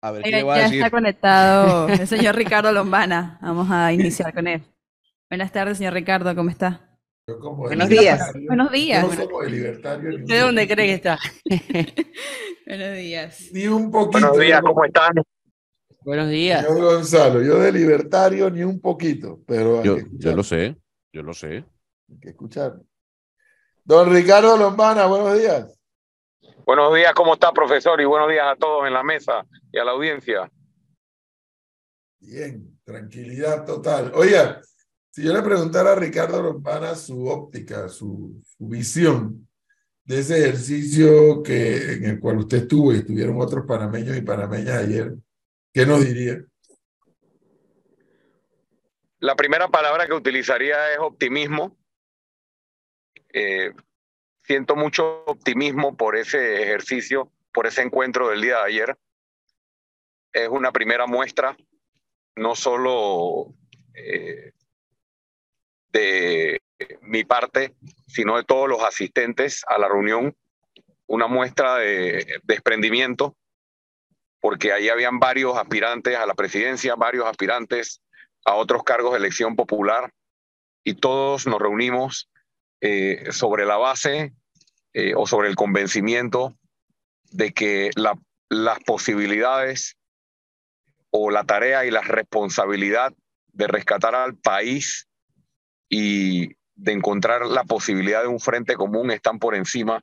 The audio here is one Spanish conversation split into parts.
A ver qué le va a ya decir. está conectado el señor Ricardo Lombana. Vamos a iniciar con él. Buenas tardes, señor Ricardo, ¿cómo está? Yo como Buenos de días. Buenos días. No como de libertario. ni ¿De un dónde cree que está? Buenos días. Ni un poquito. Buenos días, yo- ¿cómo están? Buenos días. Señor Gonzalo, yo de libertario ni un poquito, pero Yo, yo lo sé, yo lo sé. hay que escuchar. Don Ricardo Lombana, buenos días. Buenos días, ¿cómo está, profesor? Y buenos días a todos en la mesa y a la audiencia. Bien, tranquilidad total. Oiga, si yo le preguntara a Ricardo Lombana su óptica, su, su visión de ese ejercicio que, en el cual usted estuvo y estuvieron otros panameños y panameñas ayer, ¿qué nos diría? La primera palabra que utilizaría es optimismo. Eh, siento mucho optimismo por ese ejercicio, por ese encuentro del día de ayer. Es una primera muestra, no solo eh, de mi parte, sino de todos los asistentes a la reunión, una muestra de desprendimiento, porque ahí habían varios aspirantes a la presidencia, varios aspirantes a otros cargos de elección popular, y todos nos reunimos eh, sobre la base eh, o sobre el convencimiento de que la, las posibilidades o la tarea y la responsabilidad de rescatar al país y de encontrar la posibilidad de un frente común están por encima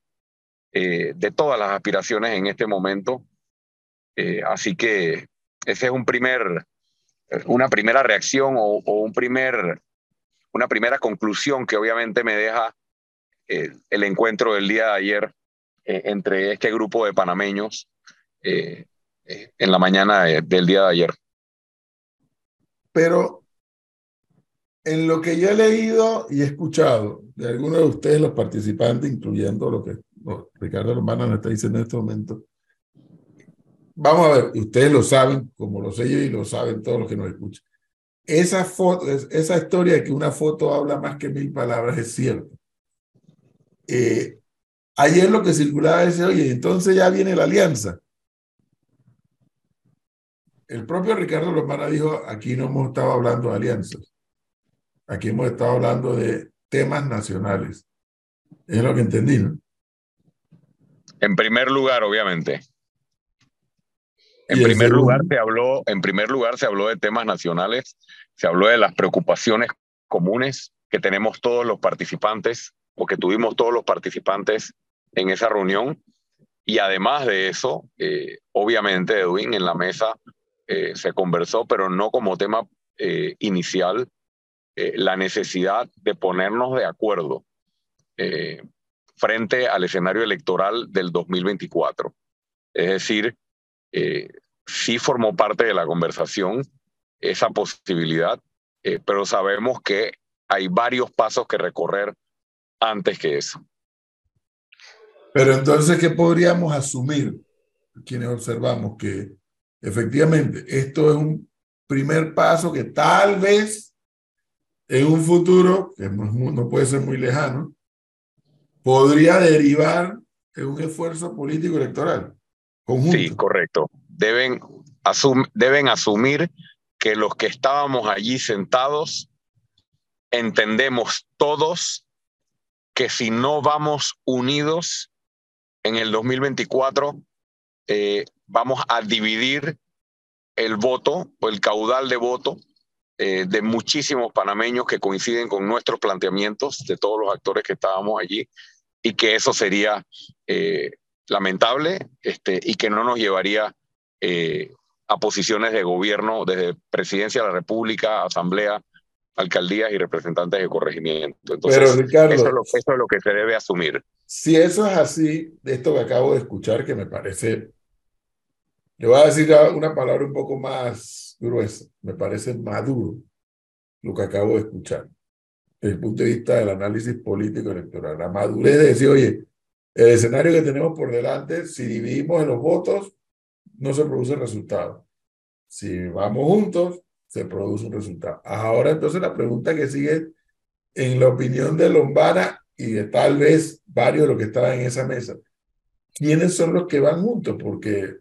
eh, de todas las aspiraciones en este momento. Eh, así que ese es un primer, una primera reacción o, o un primer, una primera conclusión que obviamente me deja eh, el encuentro del día de ayer eh, entre este grupo de panameños eh, en la mañana de- del día de ayer. Pero en lo que yo he leído y he escuchado de algunos de ustedes, los participantes, incluyendo lo que Ricardo Lombana nos está diciendo en este momento, vamos a ver, ustedes lo saben, como lo sé yo y lo saben todos los que nos escuchan. Esa foto, es- esa historia de que una foto habla más que mil palabras es cierto. Eh, ayer lo que circulaba es, oye, entonces ya viene la alianza. El propio Ricardo Lombana dijo, aquí no hemos estado hablando de alianzas. Aquí hemos estado hablando de temas nacionales. Es lo que entendí, ¿no? En primer lugar, obviamente. En primer lugar se habló, en primer lugar se habló de temas nacionales, se habló de las preocupaciones comunes que tenemos todos los participantes o que tuvimos todos los participantes en esa reunión. Y además de eso, eh, obviamente, Edwin, en la mesa eh, se conversó, pero no como tema eh, inicial, la necesidad de ponernos de acuerdo frente al escenario electoral del 2024. Es decir, sí formó parte de la conversación esa posibilidad, pero sabemos que hay varios pasos que recorrer antes que eso. Pero entonces, ¿qué podríamos asumir quienes observamos que efectivamente esto es un primer paso que tal vez en un futuro, que no, puede ser muy lejano, podría derivar en un esfuerzo político electoral conjunto? Sí, correcto. Deben, asum- deben asumir que los que estábamos allí sentados entendemos todos que si no vamos unidos en el 2024, eh, vamos a dividir el voto o el caudal de voto eh, de muchísimos panameños que coinciden con nuestros planteamientos, de todos los actores que estábamos allí, y que eso sería eh, lamentable este, y que no nos llevaría a posiciones de gobierno desde presidencia de la República, asamblea, alcaldías y representantes de corregimiento. Entonces, Pero Ricardo, eso, es lo, eso es lo que se debe asumir. si eso es así, de esto que acabo de escuchar, que me parece, le voy a decir una palabra un poco más gruesa, me parece maduro lo que acabo de escuchar, desde el punto de vista del análisis político electoral. La madurez de decir, oye, el escenario que tenemos por delante, si dividimos en los votos, no se produce resultado. Si vamos juntos, se produce un resultado. Ahora entonces la pregunta que sigue, en la opinión de Lombana y de tal vez varios de los que estaban en esa mesa, ¿quiénes son los que van juntos? Porque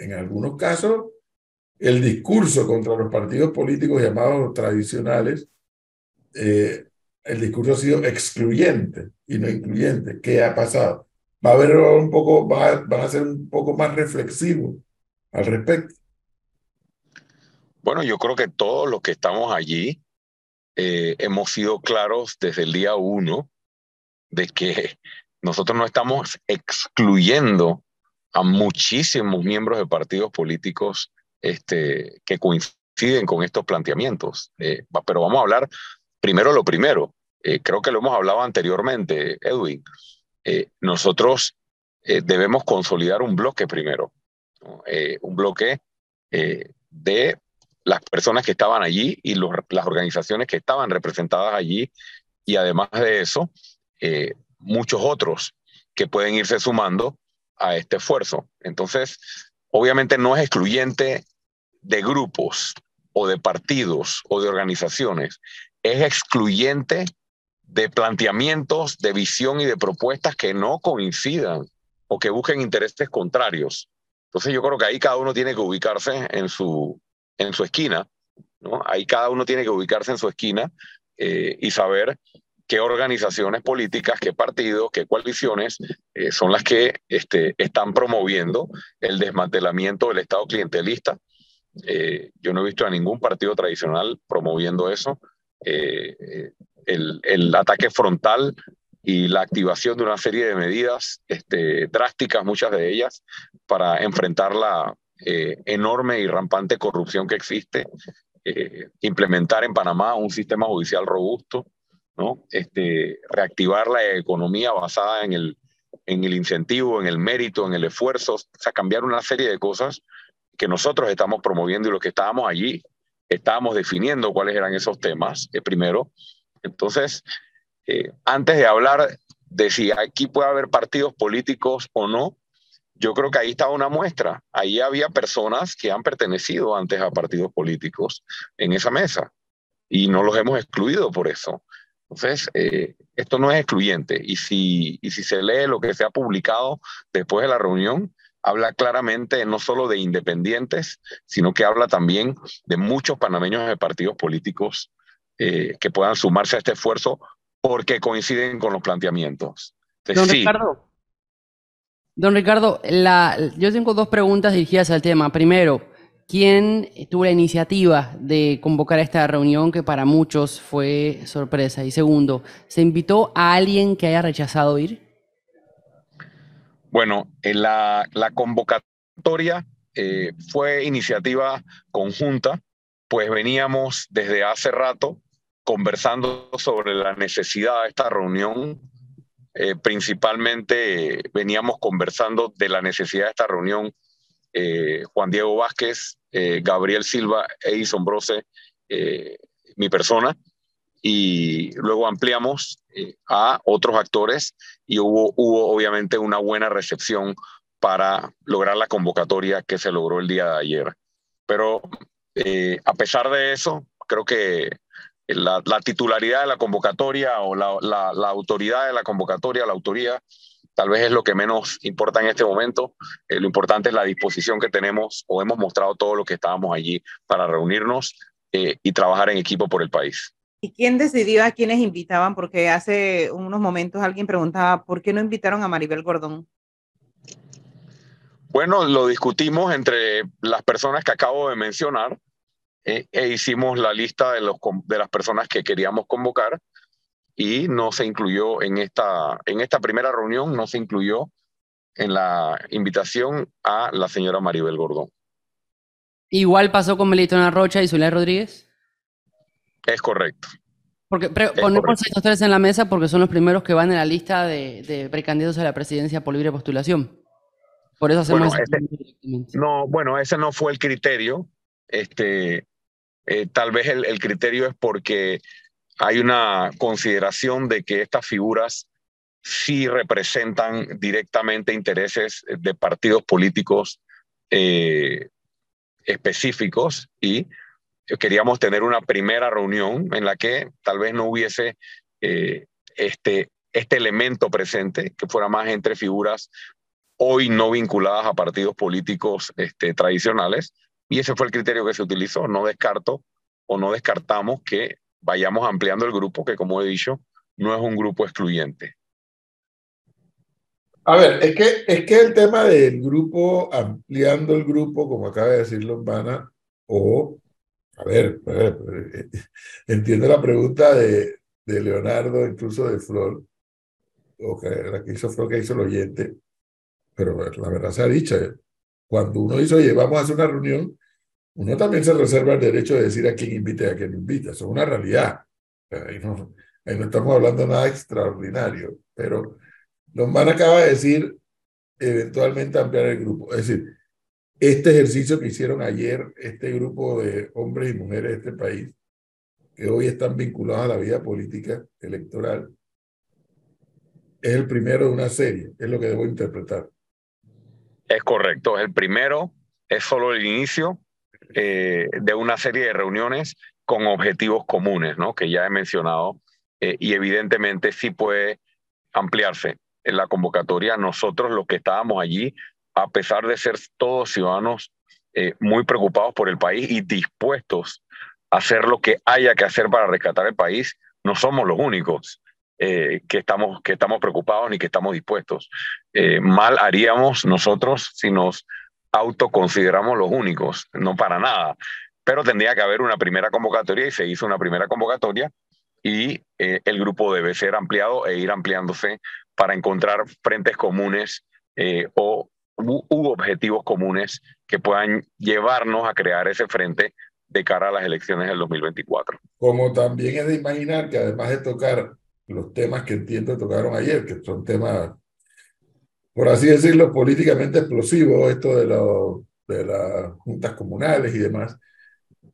en algunos casos el discurso contra los partidos políticos llamados tradicionales, eh, el discurso ha sido excluyente y no incluyente. ¿Qué ha pasado? Va a haber un poco, va, van a ser un poco más reflexivos al respecto. Bueno, yo creo que todos los que estamos allí eh, hemos sido claros desde el día uno de que nosotros no estamos excluyendo a muchísimos miembros de partidos políticos este, que coinciden con estos planteamientos. Eh, pero vamos a hablar primero lo primero. Eh, creo que lo hemos hablado anteriormente, Edwin. nosotros debemos consolidar un bloque primero, un bloque de las personas que estaban allí y las organizaciones que estaban representadas allí y además de eso, eh, muchos otros que pueden irse sumando a este esfuerzo. Entonces, obviamente no es excluyente de grupos o de partidos o de organizaciones, es excluyente de planteamientos, de visión y de propuestas que no coincidan o que busquen intereses contrarios. Entonces yo creo que ahí cada uno tiene que ubicarse en su, en su esquina, ¿no? Ahí cada uno tiene que ubicarse en su esquina eh, y saber qué organizaciones políticas, qué partidos, qué coaliciones eh, son las que este, están promoviendo el desmantelamiento del Estado clientelista. Eh, yo no he visto a ningún partido tradicional promoviendo eso. El, el, ataque frontal y la activación de una serie de medidas este, drásticas, muchas de ellas, para enfrentar la, eh, enorme y rampante corrupción que existe, eh, implementar en Panamá un sistema judicial robusto, ¿no? este, reactivar la economía basada en el, en el incentivo, en el mérito, en el esfuerzo, o sea, cambiar una serie de cosas que nosotros estamos promoviendo y los que estábamos allí estábamos definiendo cuáles eran esos temas, eh, primero. Entonces, antes de hablar de si aquí puede haber partidos políticos o no, yo creo que ahí estaba una muestra. Ahí había personas que han pertenecido antes a partidos políticos en esa mesa y no los hemos excluido por eso. Entonces, eh, esto no es excluyente. Y si, y si se lee lo que se ha publicado después de la reunión, habla claramente no solo de independientes, sino que habla también de muchos panameños de partidos políticos eh, que puedan sumarse a este esfuerzo porque coinciden con los planteamientos. Don Ricardo, Don Ricardo, la, yo tengo dos preguntas dirigidas al tema. Primero, ¿quién tuvo la iniciativa de convocar esta reunión que para muchos fue sorpresa? Y segundo, ¿se invitó a alguien que haya rechazado ir? Bueno, en la, convocatoria eh, fue iniciativa conjunta, pues veníamos desde hace rato conversando sobre la necesidad de esta reunión eh, principalmente veníamos conversando de la necesidad de esta reunión eh, Juan Diego Vázquez, eh, Gabriel Silva, Edison Brose, mi persona, y luego ampliamos a otros actores y hubo, hubo obviamente una buena recepción para lograr la convocatoria que se logró el día de ayer. Pero a pesar de eso, creo que la, titularidad de la convocatoria o la, autoridad de la convocatoria, la autoría, tal vez es lo que menos importa en este momento. Eh, lo importante es la disposición que tenemos o hemos mostrado todo lo que estábamos allí para reunirnos eh, y trabajar en equipo por el país. ¿Y quién decidió a quiénes invitaban? Porque hace unos momentos alguien preguntaba, ¿por qué no invitaron a Maribel Gordón? Bueno, lo discutimos entre las personas que acabo de mencionar eh, e hicimos la lista de, los, de las personas que queríamos convocar y no se incluyó en esta, en esta primera reunión, no se incluyó en la invitación a la señora Maribel Gordón. Igual pasó con Melitona Rocha y Zulia Rodríguez. Es correcto. Porque ponemos estos tres en la mesa porque son los primeros que van en la lista de, de precandidatos a la presidencia por libre postulación. Por eso hacemos. Bueno, no, bueno, ese no fue el criterio. Este, eh, tal vez el, criterio es porque hay una consideración de que estas figuras sí representan directamente intereses de partidos políticos eh, específicos y queríamos tener una primera reunión en la que tal vez no hubiese eh, este, este elemento presente, que fuera más entre figuras hoy no vinculadas a partidos políticos este, tradicionales, y ese fue el criterio que se utilizó. No descarto o no descartamos que vayamos ampliando el grupo, que como he dicho, no es un grupo excluyente. A ver, es que, es que el tema del grupo, ampliando el grupo, como acaba de decir Lombana, o, a ver, a ver, eh, entiendo la pregunta de, de Leonardo, incluso de Flor, o que la que hizo Flor, que hizo el oyente, pero la verdad se ha dicho, eh, cuando uno dice, oye, vamos a hacer una reunión, uno también se reserva el derecho de decir a quién invita y a quién no invita, eso es una realidad. Ahí no, ahí no estamos hablando nada extraordinario, pero Lombana acaba de decir eventualmente ampliar el grupo. Es decir, este ejercicio que hicieron ayer, este grupo de hombres y mujeres de este país, que hoy están vinculados a la vida política electoral, es el primero de una serie, es lo que debo interpretar. Es correcto, es el primero, es solo el inicio eh, de una serie de reuniones con objetivos comunes, ¿no? que ya he mencionado, eh, y evidentemente sí puede ampliarse en la convocatoria. Nosotros los que estábamos allí, a pesar de ser todos ciudadanos eh, muy preocupados por el país y dispuestos a hacer lo que haya que hacer para rescatar el país, no somos los únicos. Que, estamos, que estamos preocupados ni que estamos dispuestos. mal haríamos nosotros si nos autoconsideramos los únicos, no para nada, pero tendría que haber una primera convocatoria y se hizo una primera convocatoria y eh, el grupo debe ser ampliado e ir ampliándose para encontrar frentes comunes eh, o u, objetivos comunes que puedan llevarnos a crear ese frente de cara a las elecciones del 2024. Como también es de imaginar que además de tocar los temas que entiendo tocaron ayer, que son temas por así decirlo, políticamente explosivo, esto de, de las juntas comunales y demás,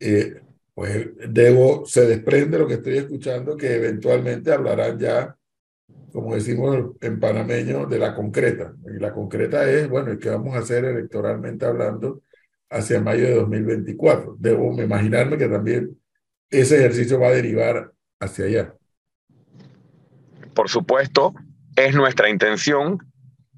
eh, pues debo, se desprende lo que estoy escuchando, que eventualmente hablarán ya, como decimos en panameño, de la concreta. Y la concreta es, bueno, ¿qué vamos a hacer electoralmente hablando hacia mayo de 2024? Debo imaginarme que también ese ejercicio va a derivar hacia allá. Por supuesto, es nuestra intención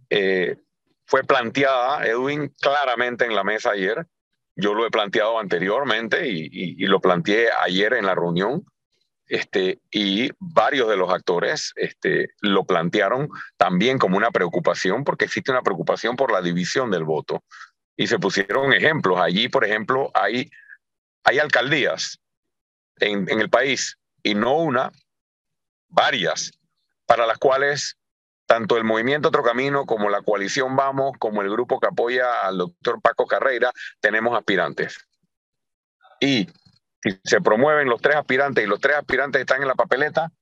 eh, fue planteada, Edwin, claramente en la mesa ayer. Yo lo he planteado anteriormente y, lo planteé ayer en la reunión. Este, y varios de los actores este, lo plantearon también como una preocupación, porque existe una preocupación por la división del voto. Y se pusieron ejemplos. Allí, por ejemplo, hay, hay alcaldías en, en el país, y no una, varias, para las cuales tanto el movimiento Otro Camino como la coalición Vamos, como el grupo que apoya al doctor Paco Carreira, tenemos aspirantes. Y si se promueven los tres aspirantes y los tres aspirantes están en la papeleta,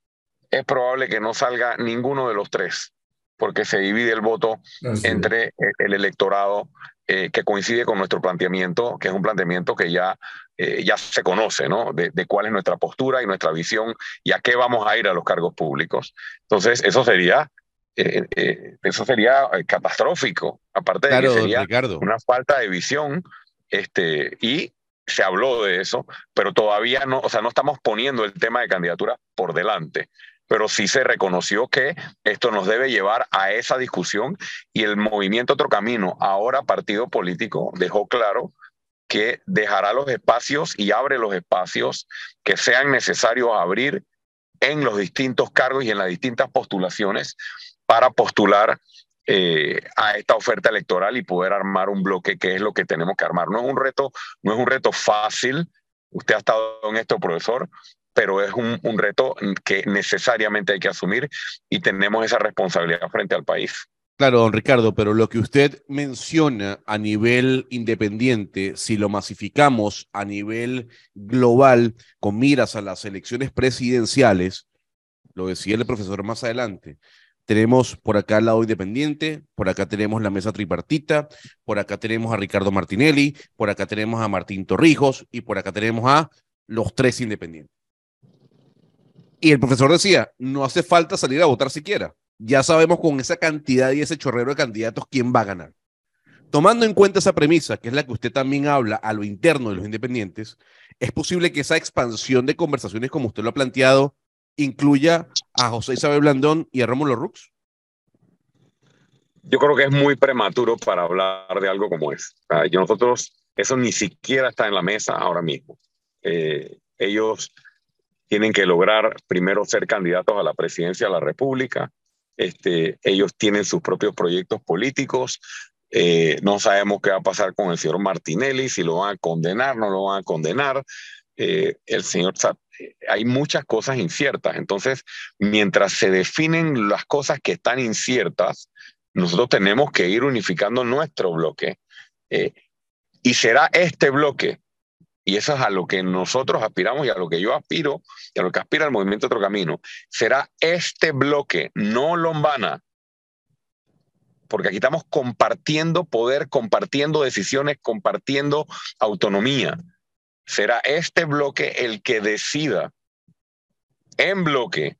es probable que no salga ninguno de los tres, porque se divide el voto entre el electorado eh, que coincide con nuestro planteamiento, que es un planteamiento que ya, eh, ya se conoce, ¿no? De, de, cuál es nuestra postura y nuestra visión y a qué vamos a ir a los cargos públicos. Entonces, eso sería eh, eh, eso sería eh, catastrófico, aparte de que sería una falta de visión, este, y se habló de eso, pero todavía no, o sea, no estamos poniendo el tema de candidatura por delante, pero sí se reconoció que esto nos debe llevar a esa discusión y el movimiento Otro Camino, ahora partido político, dejó claro que dejará los espacios y abre los espacios que sean necesarios abrir en los distintos cargos y en las distintas postulaciones para postular eh, a esta oferta electoral y poder armar un bloque que es lo que tenemos que armar. No es un reto, no es un reto fácil. Usted ha estado en esto, profesor, pero es un, un reto que necesariamente hay que asumir y tenemos esa responsabilidad frente al país. Claro, don Ricardo, pero lo que usted menciona a nivel independiente, si lo masificamos a nivel global con miras a las elecciones presidenciales, lo decía el profesor más adelante, tenemos por acá el lado independiente, por acá tenemos la mesa tripartita, por acá tenemos a Ricardo Martinelli, por acá tenemos a Martín Torrijos y por acá tenemos a los tres independientes. Y el profesor decía, no hace falta salir a votar siquiera. Ya sabemos con esa cantidad y ese chorrero de candidatos quién va a ganar. Tomando en cuenta esa premisa, que es la que usted también habla a lo interno de los independientes, es posible que esa expansión de conversaciones, como usted lo ha planteado, incluya a José Isabel Blandón y a Rómulo Rux? Yo creo que es muy prematuro para hablar de algo como es. nosotros Eso ni siquiera está en la mesa ahora mismo. Eh, ellos tienen que lograr primero ser candidatos a la presidencia de la República. Este, ellos tienen sus propios proyectos políticos. Eh, no sabemos qué va a pasar con el señor Martinelli, si lo van a condenar, no lo van a condenar. Eh, el señor hay muchas cosas inciertas. Entonces, mientras se definen las cosas que están inciertas, nosotros tenemos que ir unificando nuestro bloque. Eh, y será este bloque, y eso es a lo que nosotros aspiramos y a lo que yo aspiro y a lo que aspira el movimiento Otro Camino, será este bloque, no Lombana, porque aquí estamos compartiendo poder, compartiendo decisiones, compartiendo autonomía. Será este bloque el que decida en bloque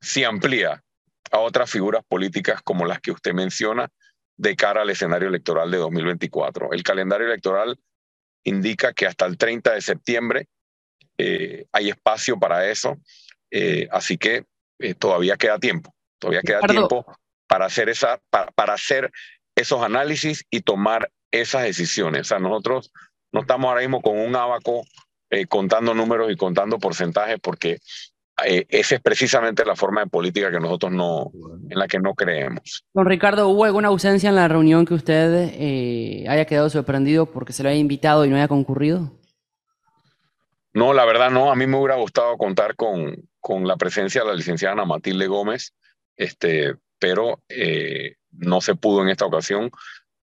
si amplía a otras figuras políticas como las que usted menciona de cara al escenario electoral de 2024. El calendario electoral indica que hasta el 30 de septiembre eh, hay espacio para eso, eh, así que eh, todavía queda tiempo, todavía queda tiempo para hacer, esa, para, hacer esos análisis y tomar esas decisiones. O sea, nosotros no estamos ahora mismo con un abaco contando números y contando porcentajes porque eh, esa es precisamente la forma de política que nosotros no, en la que no creemos. Don Ricardo, ¿hubo alguna ausencia en la reunión que usted eh, haya quedado sorprendido porque se lo haya invitado y no haya concurrido? No, la verdad no. A mí me hubiera gustado contar con, con la presencia de la licenciada Ana Matilde Gómez, este, pero eh, no se pudo en esta ocasión.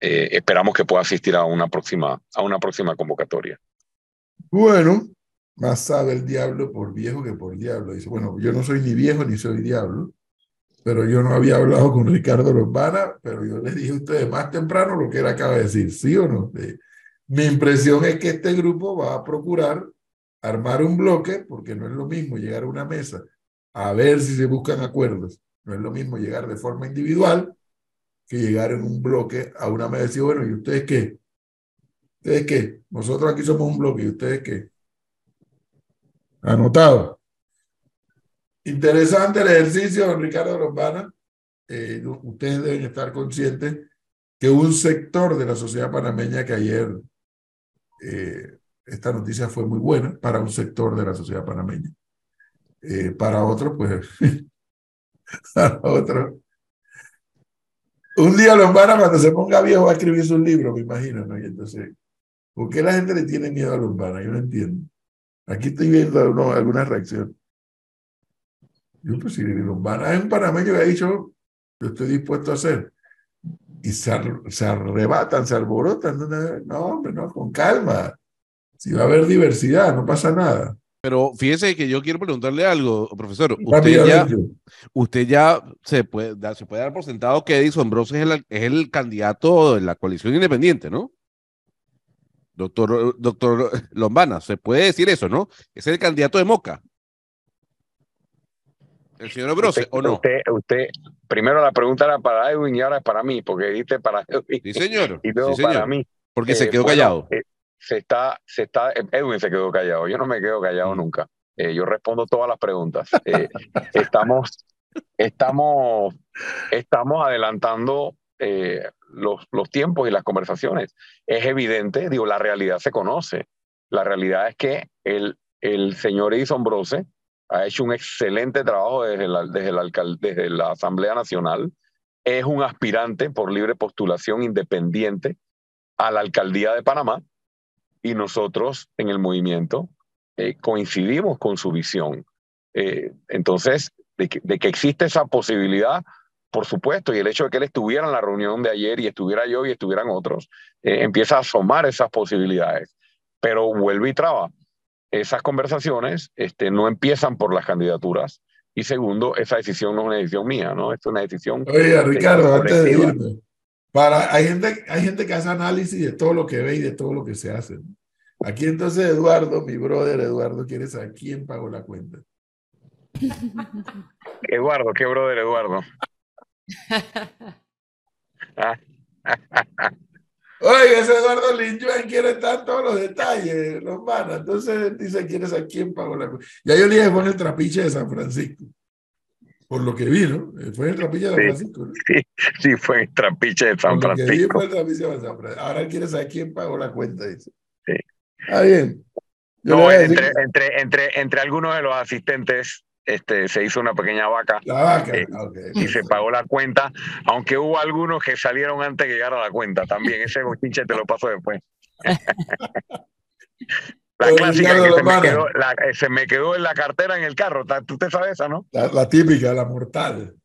esperamos que pueda asistir a una próxima, a una próxima convocatoria. Bueno, más sabe el diablo por viejo que por diablo. Dice, bueno, yo no soy ni viejo ni soy diablo, pero yo no había hablado con Ricardo Lombana, pero yo les dije a ustedes más temprano lo que él acaba de decir, ¿sí o no? mi impresión es que este grupo va a procurar armar un bloque, porque no es lo mismo llegar a una mesa a ver si se buscan acuerdos. No es lo mismo llegar de forma individual que llegar en un bloque a una mesa y decir, bueno, ¿y ustedes qué? ¿Ustedes qué? Nosotros aquí somos un bloque, ¿y ustedes qué? Anotado. Interesante el ejercicio, don Ricardo Lombana. Eh, ustedes deben estar conscientes que un sector de la sociedad panameña que ayer eh, esta noticia fue muy buena para un sector de la sociedad panameña. Eh, para otro, pues, para otro. Un día Lombana, cuando se ponga viejo, va a escribir su libro, me imagino, ¿no? Y entonces, ¿por qué la gente le tiene miedo a Lombana? Yo no entiendo. Aquí estoy viendo alguna reacción. Yo, pues si Lombana es un panameño que ha dicho, yo estoy dispuesto a hacer. Y se, arrebatan, se alborotan. No, hombre, no, con calma. Si va a haber diversidad, no pasa nada. Pero fíjese que yo quiero preguntarle algo, profesor. Usted ya, usted ya se puede, se puede dar por sentado que Edison Bros es el, es el candidato de la coalición independiente, ¿no? Doctor, doctor Lombana, se puede decir eso, ¿no? Es el candidato de Moca. El señor Brose, ¿o no? Usted, primero la pregunta era para Edwin y ahora es para mí, porque dijiste para Edwin. Sí, señor. Y luego para mí. Porque se eh, quedó callado. Eh, se está, se está, Edwin se quedó callado. Yo no me quedo callado mm. nunca. Eh, yo respondo todas las preguntas. estamos, estamos, estamos adelantando los, los tiempos y las conversaciones. Es evidente, digo, la realidad se conoce. La realidad es que el, el señor Edison Brose ha hecho un excelente trabajo desde la, desde, desde la Asamblea Nacional. Es un aspirante por libre postulación independiente a la alcaldía de Panamá y nosotros en el movimiento eh, coincidimos con su visión. Eh, entonces, de que existe esa posibilidad, por supuesto, y el hecho de que él estuviera en la reunión de ayer y estuviera yo y estuvieran otros, eh, empieza a asomar esas posibilidades. Pero vuelve y traba. Esas conversaciones este, no empiezan por las candidaturas. Y segundo, esa decisión no es una decisión mía, ¿no? Es una decisión. Oye, Ricardo, antes de irme, para, hay, gente, hay gente que hace análisis de todo lo que ve y de todo lo que se hace. Aquí entonces Eduardo, mi brother Eduardo, quiere saber quién pagó la cuenta. Eduardo, ¿qué brother Eduardo? Oye, ese Eduardo Linjuan quiere estar todos los detalles, los manos. Entonces dice, ¿quieres a quién pagó la Ya yo le dije, fue en el trapiche de San Francisco. Por lo que vi, ¿no? Fue en el trapiche de San Francisco. Sí, sí, fue en el trapiche de San Francisco. Ahora quiere saber quién pagó la cuenta, dice. Sí. Está bien. Yo No, entre, entre, entre, entre algunos de los asistentes este, se hizo una pequeña vaca vaca. eh, Ah, ok. y se pagó la cuenta, aunque hubo algunos que salieron antes de llegar a la cuenta también. Ese bochinche te lo paso después. La Oye, clásica que se me, quedó, la- eh, se me quedó en la cartera en el carro. ¿Tú te sabes esa, no? La, la típica, la mortal.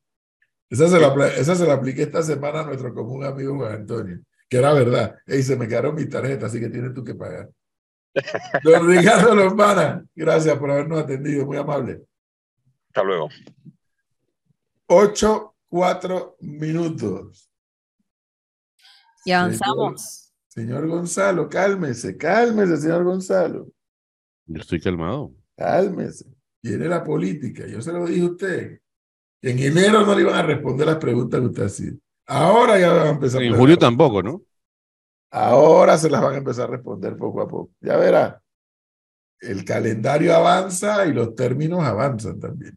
Esa se la, esa se la apliqué esta semana a nuestro común amigo Juan Antonio, que era verdad. Y se me quedaron mis tarjetas, así que tienes tú que pagar. Don Ricardo Lombana, gracias por habernos atendido, muy amable. Hasta luego. Ocho, cuatro minutos. Y avanzamos. Señor Gonzalo, cálmese, cálmese, señor Gonzalo, Yo estoy calmado. cálmese. Viene la política, yo se lo dije a usted. En enero no le iban a responder las preguntas que usted hacía. Ahora ya van a empezar. a En julio tampoco, ¿no? Ahora se las van a empezar a responder poco a poco. Ya verá. El calendario avanza y los términos avanzan también.